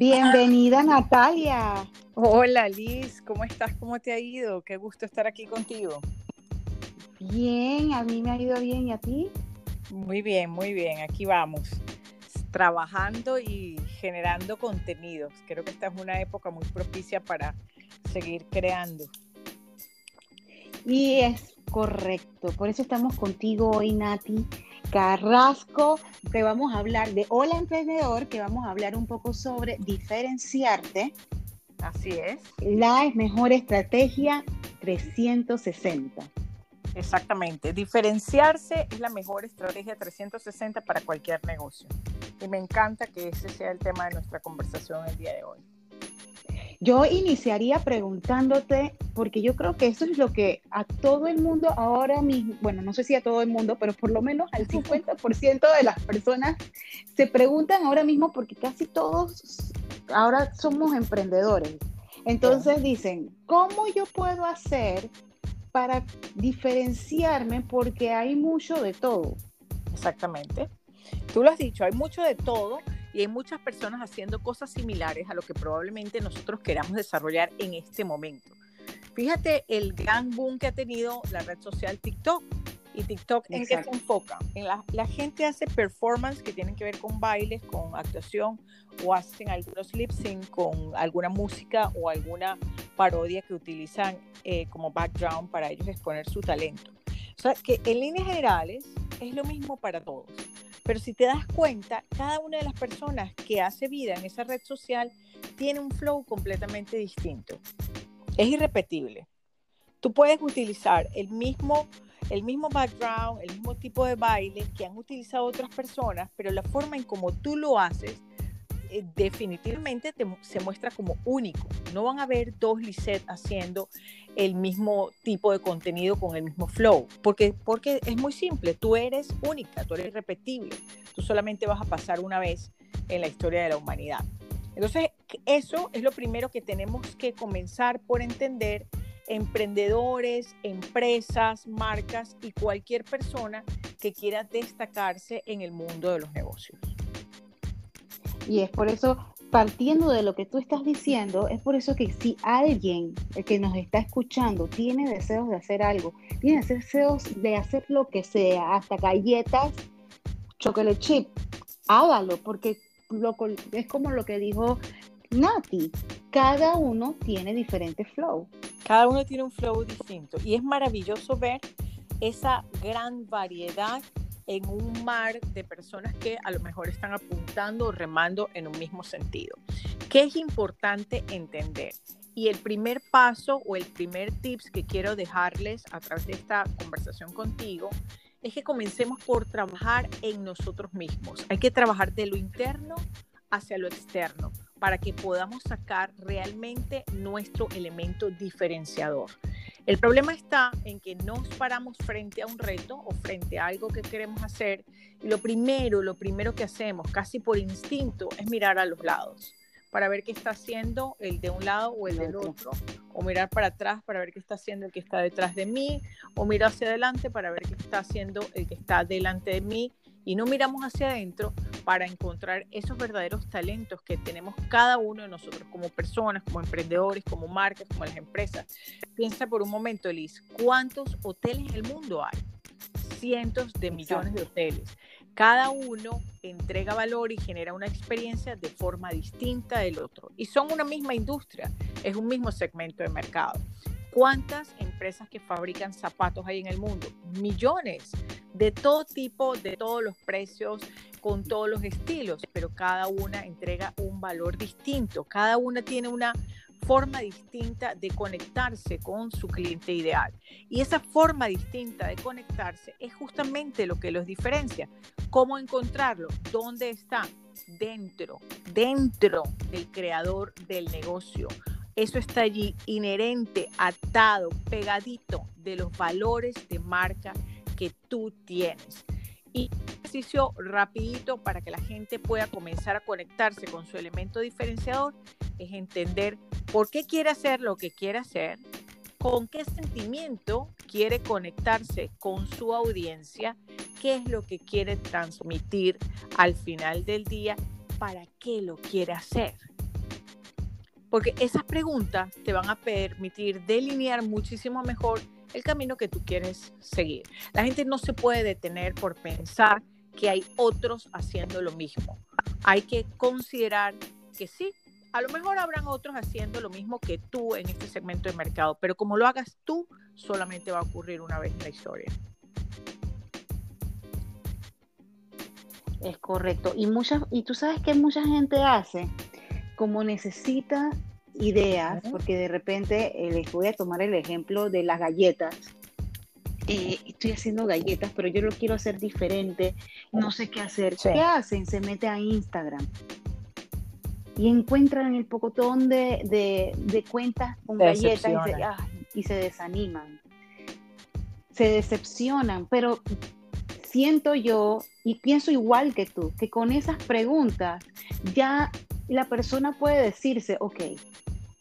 Bienvenida Natalia. Hola Liz, ¿cómo estás? ¿Cómo te ha ido? Qué gusto estar aquí contigo. Bien, a mí me ha ido bien y a ti. Muy bien, muy bien, aquí vamos, trabajando y generando contenidos. Creo que esta es una época muy propicia para seguir creando. Y es correcto, por eso estamos contigo hoy, Nati Carrasco, que vamos a hablar de Hola Emprendedor, que vamos a hablar un poco sobre diferenciarte. Así es. La mejor estrategia 360. Exactamente. Diferenciarse es la mejor estrategia 360 para cualquier negocio. Y me encanta que ese sea el tema de nuestra conversación el día de hoy. Yo iniciaría preguntándote, porque yo creo que eso es lo que a todo el mundo ahora mismo, bueno, no sé si a todo el mundo, pero por lo menos al 50% de las personas se preguntan ahora mismo porque casi todos ahora somos emprendedores. Entonces dicen, ¿cómo yo puedo hacer para diferenciarme? Porque hay mucho de todo. Exactamente. Tú lo has dicho, hay mucho de todo y hay muchas personas haciendo cosas similares a lo que probablemente nosotros queramos desarrollar en este momento. Fíjate el gran boom que ha tenido la red social TikTok. ¿Y TikTok en qué se enfoca? En la, la, gente hace performance que tienen que ver con bailes, con actuación, o hacen algunos lip sync con alguna música o alguna parodia que utilizan eh, como background para ellos exponer su talento. O sea, que en líneas generales es lo mismo para todos. Pero si te das cuenta, cada una de las personas que hace vida en esa red social tiene un flow completamente distinto. Es irrepetible. Tú puedes utilizar el mismo, el mismo background, el mismo tipo de baile que han utilizado otras personas, pero la forma en cómo tú lo haces eh, definitivamente se muestra como único. No van a ver dos Lisette haciendo el mismo tipo de contenido con el mismo flow, porque, porque es muy simple, tú eres única, tú eres irrepetible, tú solamente vas a pasar una vez en la historia de la humanidad. Entonces, eso es lo primero que tenemos que comenzar por entender emprendedores, empresas, marcas y cualquier persona que quiera destacarse en el mundo de los negocios. Y es por eso, partiendo de lo que tú estás diciendo, es por eso que si alguien el que nos está escuchando tiene deseos de hacer algo, tiene deseos de hacer lo que sea, hasta galletas, chocolate chip, hágalo, porque lo, es como lo que dijo Nati, cada uno tiene diferente flow. Cada uno tiene un flow distinto y es maravilloso ver esa gran variedad en un mar de personas que a lo mejor están apuntando o remando en un mismo sentido. ¿Qué es importante entender? Y el primer paso o el primer tips que quiero dejarles a través de esta conversación contigo es que comencemos por trabajar en nosotros mismos. Hay que trabajar de lo interno hacia lo externo para que podamos sacar realmente nuestro elemento diferenciador. El problema está en que nos paramos frente a un reto o frente a algo que queremos hacer y lo primero, lo primero que hacemos, casi por instinto, es mirar a los lados para ver qué está haciendo el de un lado o el del otro, o mirar para atrás para ver qué está haciendo el que está detrás de mí, o mirar hacia adelante para ver qué está haciendo el que está delante de mí, y no miramos hacia adentro para encontrar esos verdaderos talentos que tenemos cada uno de nosotros como personas, como emprendedores, como marcas, como las empresas. Piensa por un momento, Liz, ¿cuántos hoteles en el mundo hay? Cientos de millones de hoteles. Cada uno entrega valor y genera una experiencia de forma distinta del otro. Y son una misma industria, es un mismo segmento de mercado. ¿Cuántas empresas que fabrican zapatos hay en el mundo? Millones, de todo tipo, de todos los precios, con todos los estilos, pero cada una entrega un valor distinto, cada una tiene una forma distinta de conectarse con su cliente ideal. Y esa forma distinta de conectarse es justamente lo que los diferencia. ¿Cómo encontrarlo? ¿Dónde está? Dentro, dentro del creador del negocio. Eso está allí inherente, atado, pegadito de los valores de marca que tú tienes. Y ejercicio rapidito para que la gente pueda comenzar a conectarse con su elemento diferenciador es entender por qué quiere hacer lo que quiere hacer, con qué sentimiento quiere conectarse con su audiencia, qué es lo que quiere transmitir al final del día, para qué lo quiere hacer. Porque esas preguntas te van a permitir delinear muchísimo mejor el camino que tú quieres seguir. La gente no se puede detener por pensar que hay otros haciendo lo mismo. Hay que considerar que sí, a lo mejor habrán otros haciendo lo mismo que tú en este segmento de mercado, pero como lo hagas tú, solamente va a ocurrir una vez en la historia. Es correcto. Y muchas, y tú sabes que mucha gente hace, como necesita ideas, porque de repente eh, les voy a tomar el ejemplo de las galletas. Eh, estoy haciendo galletas, pero yo lo quiero hacer diferente, no sé qué hacer. ¿Qué hacen? Se mete a Instagram y encuentran el pocotón de, de, cuentas con galletas y se desaniman. Se decepcionan, pero siento yo y pienso igual que tú, que con esas preguntas ya la persona puede decirse, ok,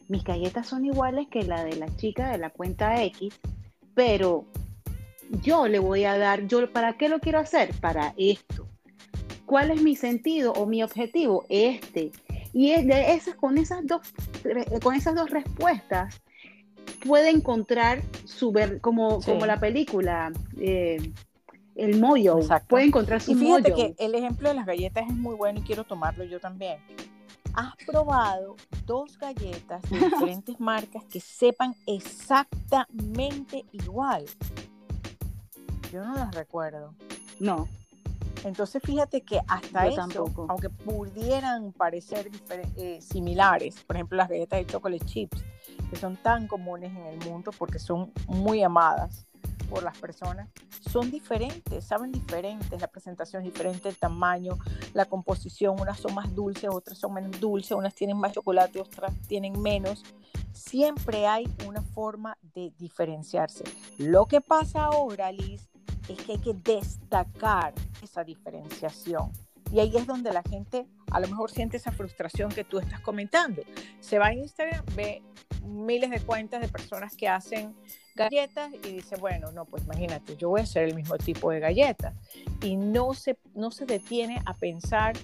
mis galletas son iguales que la de la chica de la cuenta X, pero yo le voy a dar, yo, ¿para qué lo quiero hacer? Para esto. ¿Cuál es mi sentido o mi objetivo? Este. Y de esas, con, esas dos, con esas dos respuestas puede encontrar su ver, como, como la película eh, el mollo. Puede encontrar su y fíjate que el ejemplo de las galletas es muy bueno y quiero tomarlo yo también. ¿Has probado dos galletas de diferentes marcas que sepan exactamente igual? Yo no las recuerdo. No. Entonces fíjate que hasta eso, aunque pudieran parecer eh, similares, por ejemplo las galletas de chocolate chips, que son tan comunes en el mundo porque son muy amadas, por las personas son diferentes, saben diferentes, la presentación es diferente, el tamaño, la composición, unas son más dulces, otras son menos dulces, unas tienen más chocolate, otras tienen menos. Siempre hay una forma de diferenciarse. Lo que pasa ahora, Liz, es que hay que destacar esa diferenciación. Y ahí es donde la gente a lo mejor siente esa frustración que tú estás comentando. Se va a Instagram, ve miles de cuentas de personas que hacen galletas y dice, bueno, no, pues imagínate, yo voy a hacer el mismo tipo de galletas. Y no se, no se detiene a pensar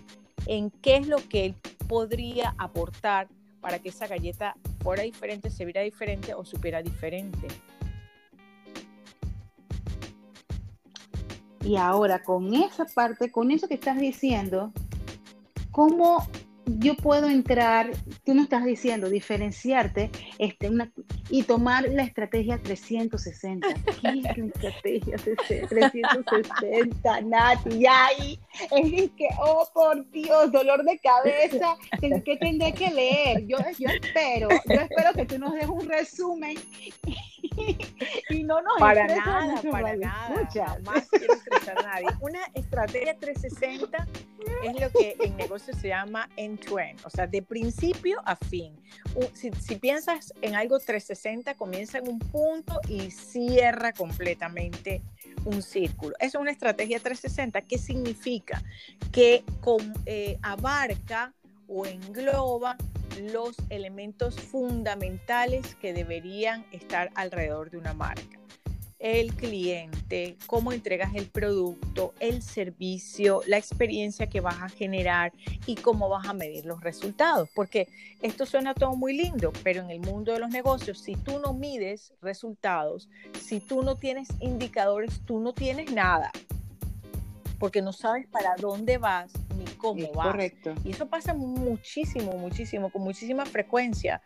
en qué es lo que él podría aportar para que esa galleta fuera diferente, se viera diferente o supiera diferente. Y ahora, con esa parte, con eso que estás diciendo, ¿cómo yo puedo entrar, tú no estás diciendo, diferenciarte este, y tomar la estrategia 360. ¿Qué es la estrategia 360, Nati? Y ahí es que, oh por Dios, dolor de cabeza, ¿qué tendré que leer? Yo, yo espero, yo espero que tú nos des un resumen y no nos Para nada, para nada. Más quiero estresar a nadie. Una estrategia 360 es lo que en negocio se llama end-to-end, o sea, de principio a fin. Si, si, piensas en algo 360, comienza en un punto y cierra completamente un círculo. Eso es una estrategia 360. ¿Qué significa? Que con, eh, abarca o engloba los elementos fundamentales que deberían estar alrededor de una marca el cliente, cómo entregas el producto, el servicio, la experiencia que vas a generar y cómo vas a medir los resultados. Porque esto suena todo muy lindo, pero en el mundo de los negocios, si tú no mides resultados, si tú no tienes indicadores, tú no tienes nada. Porque no sabes para dónde vas ni cómo vas. Correcto. Y eso pasa muchísimo, muchísimo, con muchísima frecuencia,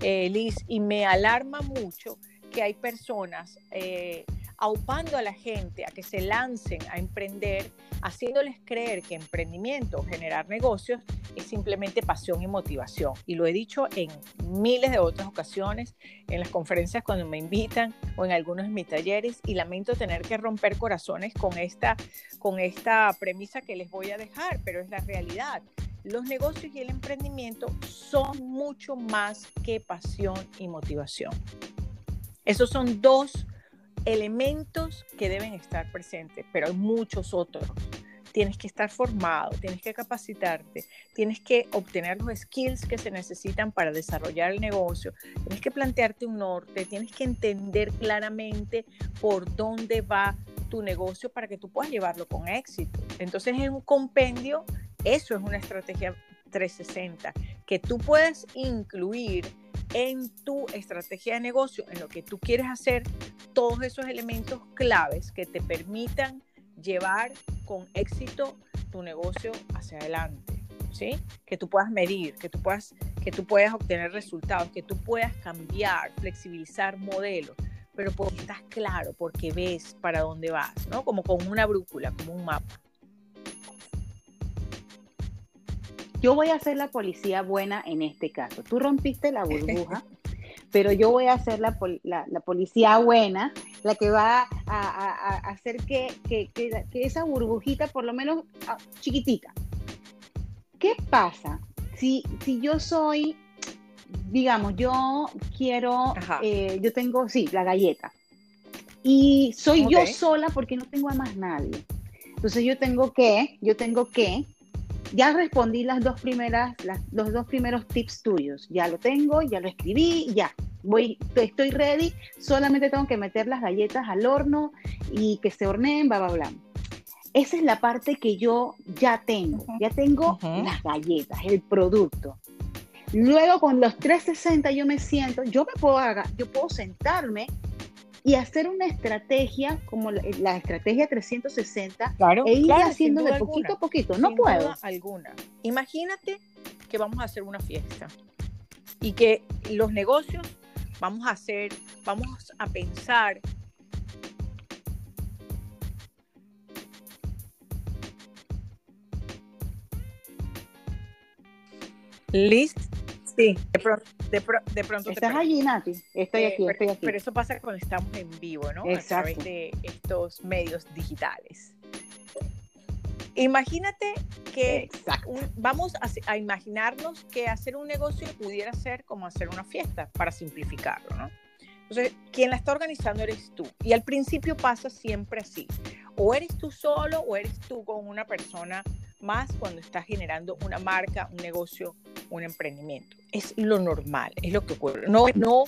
eh, Liz, y me alarma mucho que hay personas eh, aupando a la gente a que se lancen a emprender, haciéndoles creer que emprendimiento generar negocios es simplemente pasión y motivación. Y lo he dicho en miles de otras ocasiones, en las conferencias cuando me invitan o en algunos de mis talleres, y lamento tener que romper corazones con esta, con esta premisa que les voy a dejar, pero es la realidad. Los negocios y el emprendimiento son mucho más que pasión y motivación. Esos son dos elementos que deben estar presentes, pero hay muchos otros. Tienes que estar formado, tienes que capacitarte, tienes que obtener los skills que se necesitan para desarrollar el negocio, tienes que plantearte un norte, tienes que entender claramente por dónde va tu negocio para que tú puedas llevarlo con éxito. Entonces es un compendio, eso es una estrategia 360 que tú puedes incluir en tu estrategia de negocio, en lo que tú quieres hacer, todos esos elementos claves que te permitan llevar con éxito tu negocio hacia adelante. ¿Sí? Que tú puedas medir, que tú puedas, que tú puedas obtener resultados, que tú puedas cambiar, flexibilizar modelos, pero porque estás claro, porque ves para dónde vas, ¿no? Como con una brújula, como un mapa. Yo voy a ser la policía buena en este caso. Tú rompiste la burbuja, pero yo voy a ser la, policía buena, la que va a, hacer que, esa burbujita, por lo menos ah, chiquitita. ¿Qué pasa si, si yo soy digamos, yo quiero, eh, yo tengo, sí, la galleta. Y soy yo sola porque no tengo a más nadie. Entonces yo tengo que, yo tengo que, ya respondí las dos primeras, las, los dos primeros tips tuyos. Ya lo tengo, ya lo escribí, ya. Voy, estoy ready, solamente tengo que meter las galletas al horno y que se horneen, bla, bla, bla. Esa es la parte que yo ya tengo. Ya tengo las galletas, el producto. Luego con los 360 yo me siento, yo me puedo yo puedo sentarme y hacer una estrategia como la, estrategia 360 e ir haciendo de poquito a poquito. No puedo. alguna. Imagínate que vamos a hacer una fiesta y que los negocios vamos a hacer, vamos a pensar Listo. Sí, de, pronto. ¿Estás allí, Nati? Estoy eh, aquí, estoy aquí. Pero eso pasa cuando estamos en vivo, ¿no? Exacto. A través de estos medios digitales. Imagínate que vamos a, imaginarnos que hacer un negocio pudiera ser como hacer una fiesta, para simplificarlo, ¿no? Entonces, quien la está organizando eres tú. Y al principio pasa siempre así. O eres tú solo o eres tú con una persona más cuando estás generando una marca, un negocio, un emprendimiento. Es lo normal, es lo que ocurre. No, no,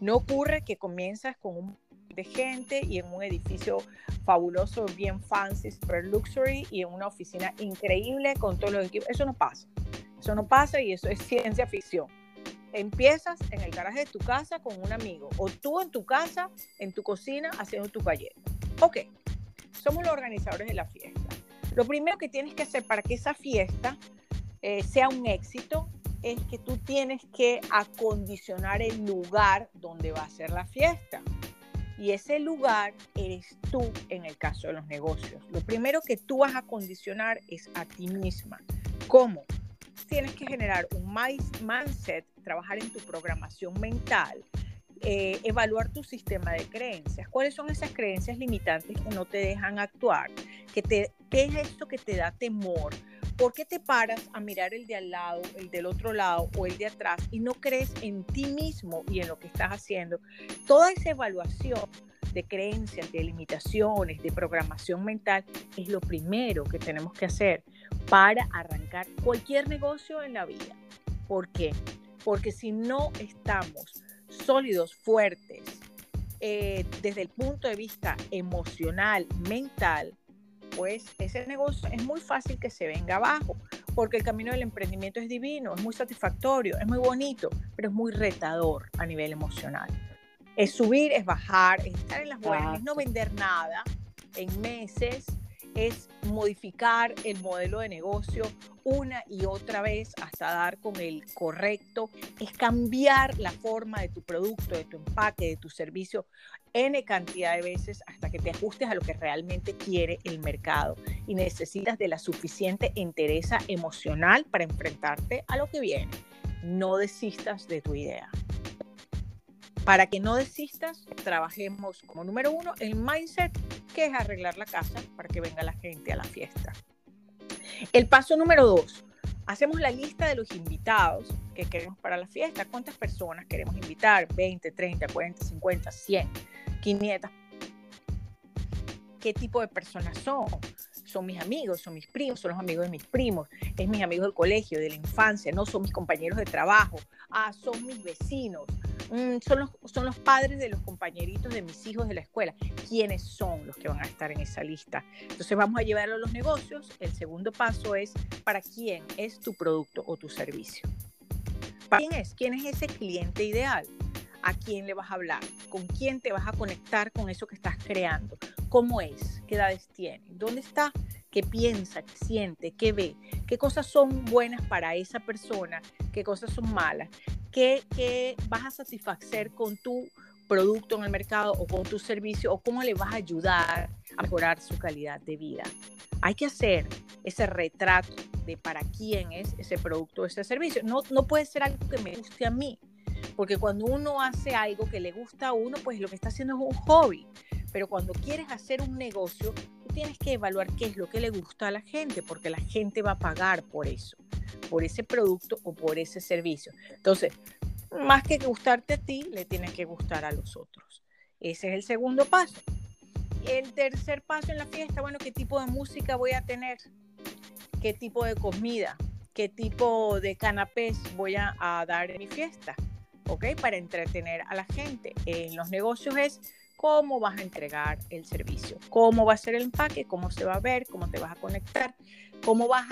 no ocurre que comienzas con un gente y en un edificio fabuloso, bien fancy, super luxury y en una oficina increíble con todos los equipos. Eso no pasa. Eso no pasa y eso es ciencia ficción. Empiezas en el garaje de tu casa con un amigo o tú en tu casa, en tu cocina, haciendo tu galleta. Ok, somos los organizadores de la fiesta. Lo primero que tienes que hacer para que esa fiesta eh, sea un éxito es que tú tienes que acondicionar el lugar donde va a ser la fiesta. Y ese lugar eres tú en el caso de los negocios. Lo primero que tú vas a acondicionar es a ti misma. ¿Cómo? Tienes que generar un mindset, trabajar en tu programación mental, eh, evaluar tu sistema de creencias. ¿Cuáles son esas creencias limitantes que no te dejan actuar? ¿Qué, te, ¿Qué es esto que te da temor? ¿Por qué te paras a mirar el de al lado, el del otro lado o el de atrás y no crees en ti mismo y en lo que estás haciendo? Toda esa evaluación de creencias, de limitaciones, de programación mental es lo primero que tenemos que hacer para arrancar cualquier negocio en la vida. ¿Por qué? Porque si no estamos sólidos, fuertes, eh, desde el punto de vista emocional, mental, pues ese negocio es muy fácil que se venga abajo, porque el camino del emprendimiento es divino, es muy satisfactorio, es muy bonito, pero es muy retador a nivel emocional. Es subir, es bajar, es estar en las buenas, es no vender nada en meses, es modificar el modelo de negocio una y otra vez hasta dar con el correcto, es cambiar la forma de tu producto, de tu empaque, de tu servicio N cantidad de veces hasta que te ajustes a lo que realmente quiere el mercado y necesitas de la suficiente entereza emocional para enfrentarte a lo que viene. No desistas de tu idea. Para que no desistas, trabajemos como número uno el mindset, que es arreglar la casa para que venga la gente a la fiesta. El paso número dos, hacemos la lista de los invitados que queremos para la fiesta. ¿Cuántas personas queremos invitar? 20, 30, 40, 50, 100, 500. ¿Qué tipo de personas son? Son mis amigos, son mis primos, son los amigos de mis primos, es mis amigos del colegio, de la infancia, no son mis compañeros de trabajo, ah, son mis vecinos, Mm, son, los, son los padres de los compañeritos de mis hijos de la escuela. ¿Quiénes son los que van a estar en esa lista? Entonces vamos a llevarlo a los negocios. El segundo paso es para quién es tu producto o tu servicio. ¿Para quién es? ¿Quién es ese cliente ideal? ¿A quién le vas a hablar? ¿Con quién te vas a conectar con eso que estás creando? ¿Cómo es? ¿Qué edades tiene? ¿Dónde está? ¿Qué piensa? ¿Qué siente? ¿Qué ve? ¿Qué cosas son buenas para esa persona? ¿Qué cosas son malas? ¿Qué, vas a satisfacer con tu producto en el mercado o con tu servicio o cómo le vas a ayudar a mejorar su calidad de vida. Hay que hacer ese retrato de para quién es ese producto o ese servicio. No, no puede ser algo que me guste a mí, porque cuando uno hace algo que le gusta a uno, pues lo que está haciendo es un hobby. Pero cuando quieres hacer un negocio, tienes que evaluar qué es lo que le gusta a la gente, porque la gente va a pagar por eso por ese producto o por ese servicio. Entonces, más que gustarte a ti, le tiene que gustar a los otros. Ese es el segundo paso. El tercer paso en la fiesta, bueno, ¿qué tipo de música voy a tener? ¿Qué tipo de comida? ¿Qué tipo de canapés voy a, dar en mi fiesta? ¿Ok? Para entretener a la gente. En los negocios es cómo vas a entregar el servicio, cómo va a ser el empaque, cómo se va a ver, cómo te vas a conectar, cómo vas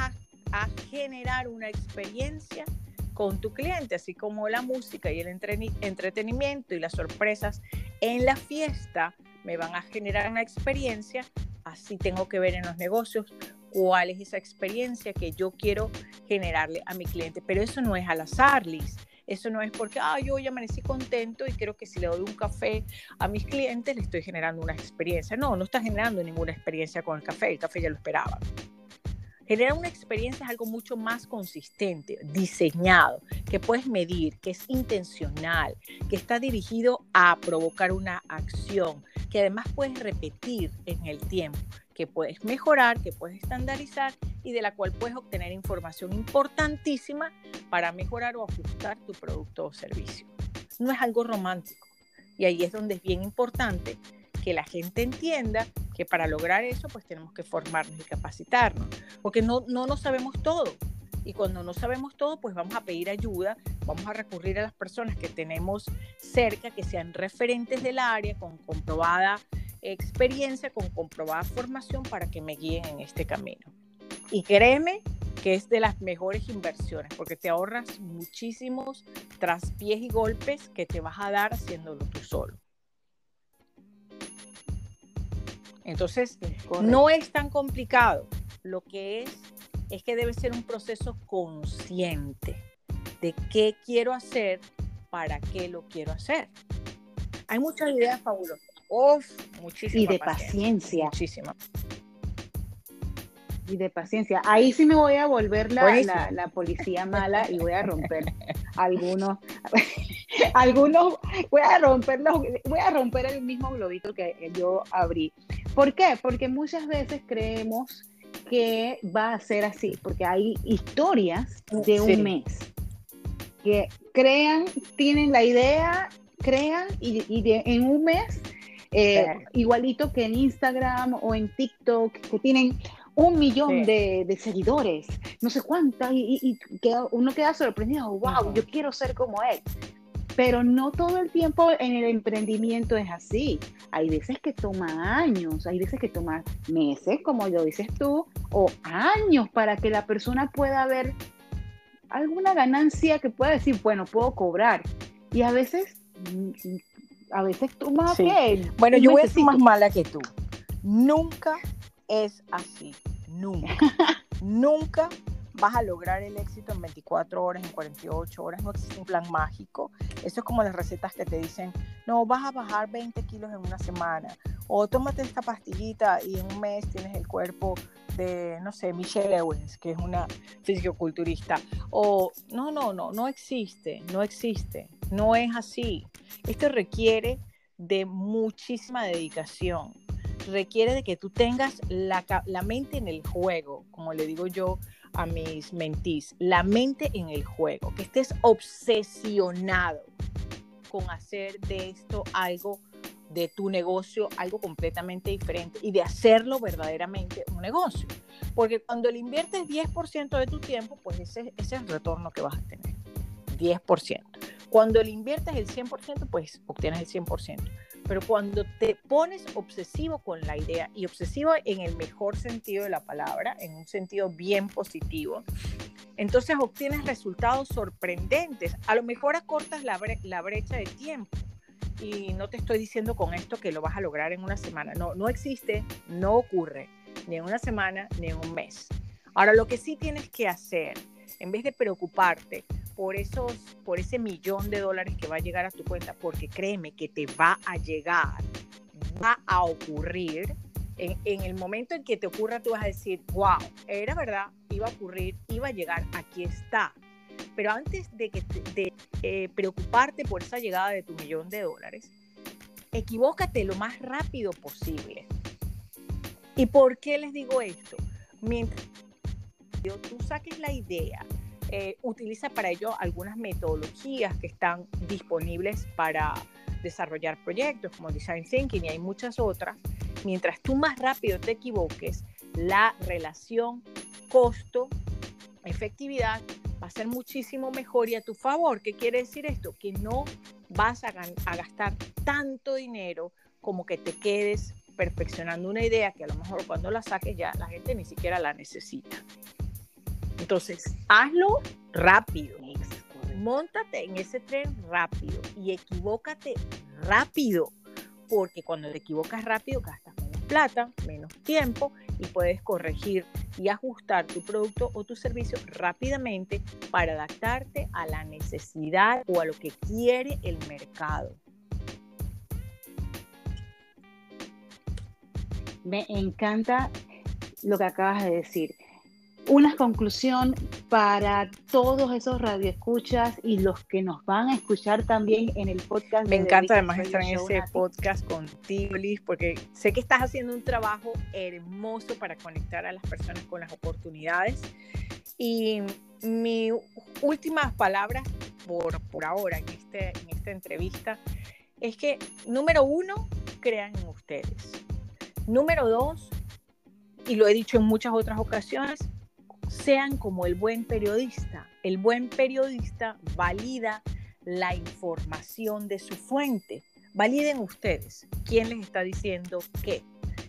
a generar una experiencia con tu cliente, así como la música y el entretenimiento y las sorpresas en la fiesta me van a generar una experiencia, así tengo que ver en los negocios cuál es esa experiencia que yo quiero generarle a mi cliente. Pero eso no es al azar, Liz. Eso no es porque, ah, yo ya amanecí contento y creo que si le doy un café a mis clientes le estoy generando una experiencia. No, no está generando ninguna experiencia con el café, el café ya lo esperaba. Generar una experiencia es algo mucho más consistente, diseñado, que puedes medir, que es intencional, que está dirigido a provocar una acción, que además puedes repetir en el tiempo, que puedes mejorar, que puedes estandarizar y de la cual puedes obtener información importantísima para mejorar o ajustar tu producto o servicio. No es algo romántico. Y ahí es donde es bien importante que la gente entienda que para lograr eso pues tenemos que formarnos y capacitarnos, porque no, no nos sabemos todo. Y cuando no sabemos todo, pues vamos a pedir ayuda, vamos a recurrir a las personas que tenemos cerca, que sean referentes del área, con comprobada experiencia, con comprobada formación para que me guíen en este camino. Y créeme que es de las mejores inversiones, porque te ahorras muchísimos traspiés y golpes que te vas a dar haciéndolo tú solo. Entonces, no es tan complicado. Lo que es es que debe ser un proceso consciente de qué quiero hacer, para qué lo quiero hacer. Hay muchas ideas fabulosas. Uf, muchísimas. Y de paciencia. Muchísima. Y de paciencia. Ahí sí me voy a volver la, la policía mala y voy a romper algunos, algunos, voy a romper voy a romper el mismo globito que yo abrí. ¿Por qué? Porque muchas veces creemos que va a ser así, porque hay historias de un mes que crean, tienen la idea, crean y, en un mes, eh, igualito que en Instagram o en TikTok, que tienen un millón de, seguidores, no sé cuántas, y, uno queda sorprendido, wow, yo quiero ser como él pero no todo el tiempo en el emprendimiento es así. Hay veces que toma años, hay veces que toma meses, como lo dices tú, o años para que la persona pueda ver alguna ganancia que pueda decir, bueno, puedo cobrar. Y a veces, a veces toma sí. Bueno, yo voy a ser más mala que tú. Nunca es así. Nunca. nunca vas a lograr el éxito en 24 horas, en 48 horas, no existe un plan mágico. Eso es como las recetas que te dicen, no, vas a bajar 20 kilos en una semana, o tómate esta pastillita y en un mes tienes el cuerpo de, no sé, Michelle Owens, que es una fisicoculturista, o no, no, no, no existe, no existe, no es así. Esto requiere de muchísima dedicación, requiere de que tú tengas la, la mente en el juego, como le digo yo a mis mentís, la mente en el juego, que estés obsesionado con hacer de esto algo de tu negocio, algo completamente diferente y de hacerlo verdaderamente un negocio. Porque cuando le inviertes 10% de tu tiempo, pues ese, ese, es el retorno que vas a tener. 10%. Cuando le inviertes el 100%, pues obtienes el 100%. Pero cuando te pones obsesivo con la idea, y obsesivo en el mejor sentido de la palabra, en un sentido bien positivo, entonces obtienes resultados sorprendentes. A lo mejor acortas la, la brecha de tiempo. Y no te estoy diciendo con esto que lo vas a lograr en una semana. No, no existe, no ocurre, ni en una semana, ni en un mes. Ahora, lo que sí tienes que hacer, en vez de preocuparte por, esos, por ese millón de dólares que va a llegar a tu cuenta, porque créeme que te va a llegar, va a ocurrir, en, el momento en que te ocurra, tú vas a decir, wow, era verdad, iba a ocurrir, iba a llegar, aquí está. Pero antes de, que de eh, preocuparte por esa llegada de tu millón de dólares, equivócate lo más rápido posible. ¿Y por qué les digo esto? Mientras tú saques la idea, eh, utiliza para ello algunas metodologías que están disponibles para desarrollar proyectos como Design Thinking y hay muchas otras. Mientras tú más rápido te equivoques, la relación costo-efectividad va a ser muchísimo mejor y a tu favor. ¿Qué quiere decir esto? Que no vas a, a gastar tanto dinero como que te quedes perfeccionando una idea que a lo mejor cuando la saques ya la gente ni siquiera la necesita. Entonces, hazlo rápido. Móntate en ese tren rápido y equivócate rápido, porque cuando te equivocas rápido gastas menos plata, menos tiempo y puedes corregir y ajustar tu producto o tu servicio rápidamente para adaptarte a la necesidad o a lo que quiere el mercado. Me encanta lo que acabas de decir una conclusión para todos esos radioescuchas y los que nos van a escuchar también en el podcast. Me encanta además estar en ese podcast contigo, Liz, porque sé que estás haciendo un trabajo hermoso para conectar a las personas con las oportunidades. Y mi últimas palabras por, por ahora en, este, en esta entrevista es que, número uno, crean en ustedes. Número dos, y lo he dicho en muchas otras ocasiones, sean como el buen periodista. El buen periodista valida la información de su fuente. Validen ustedes quién les está diciendo qué.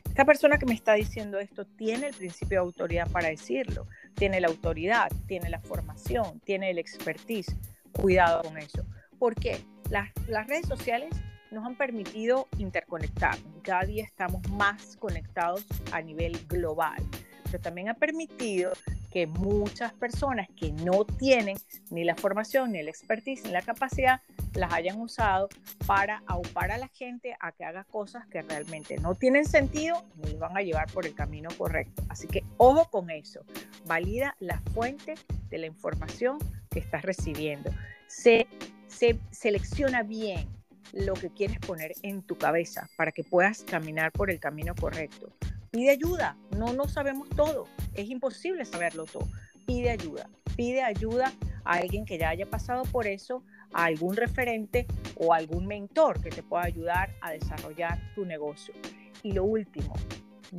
Esta persona que me está diciendo esto tiene el principio de autoridad para decirlo, tiene la autoridad, tiene la formación, tiene el expertise. Cuidado con eso. ¿Por qué? Las, las redes sociales nos han permitido interconectarnos. Cada día estamos más conectados a nivel global, pero también ha permitido que muchas personas que no tienen ni la formación, ni la expertise, ni la capacidad, las hayan usado para aupar a la gente a que haga cosas que realmente no tienen sentido ni van a llevar por el camino correcto. Así que ojo con eso. Valida la fuente de la información que estás recibiendo. Se, se selecciona bien lo que quieres poner en tu cabeza para que puedas caminar por el camino correcto. Pide ayuda, no no sabemos todo, es imposible saberlo todo. Pide ayuda, pide ayuda a alguien que ya haya pasado por eso, a algún referente o algún mentor que te pueda ayudar a desarrollar tu negocio. Y lo último,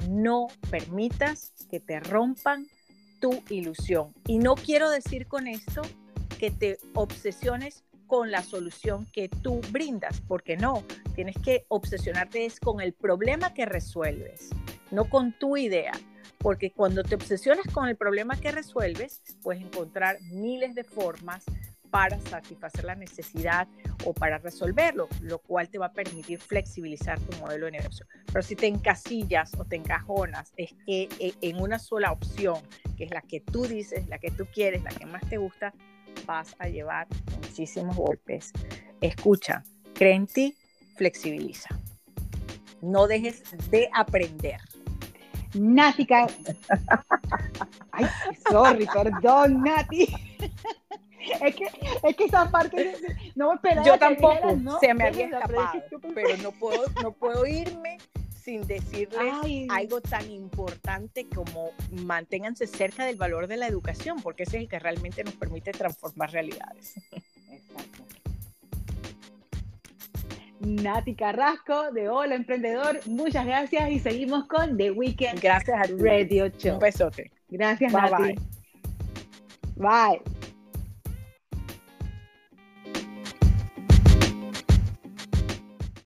no permitas que te rompan tu ilusión. Y no quiero decir con esto que te obsesiones con la solución que tú brindas, porque no, tienes que obsesionarte es con el problema que resuelves no con tu idea. Porque cuando te obsesionas con el problema que resuelves, puedes encontrar miles de formas para satisfacer la necesidad o para resolverlo, lo cual te va a permitir flexibilizar tu modelo de negocio. Pero si te encasillas o te encajonas es que eh, en una sola opción, que es la que tú dices, la que tú quieres, la que más te gusta, vas a llevar muchísimos golpes. Escucha, cree en ti, flexibiliza. No dejes de aprender. Nati. Ay, sorry, perdón, Nati. Es que, es que esa parte no me esperaba. Yo tampoco, se me había escapado, pero no puedo, no puedo irme sin decirles algo tan importante como manténganse cerca del valor de la educación, porque ese es el que realmente nos permite transformar realidades. Nati Carrasco de Hola Emprendedor. Muchas gracias y seguimos con The Weekend gracias a Radio Show. Un besote. Gracias, Nati. Bye. bye.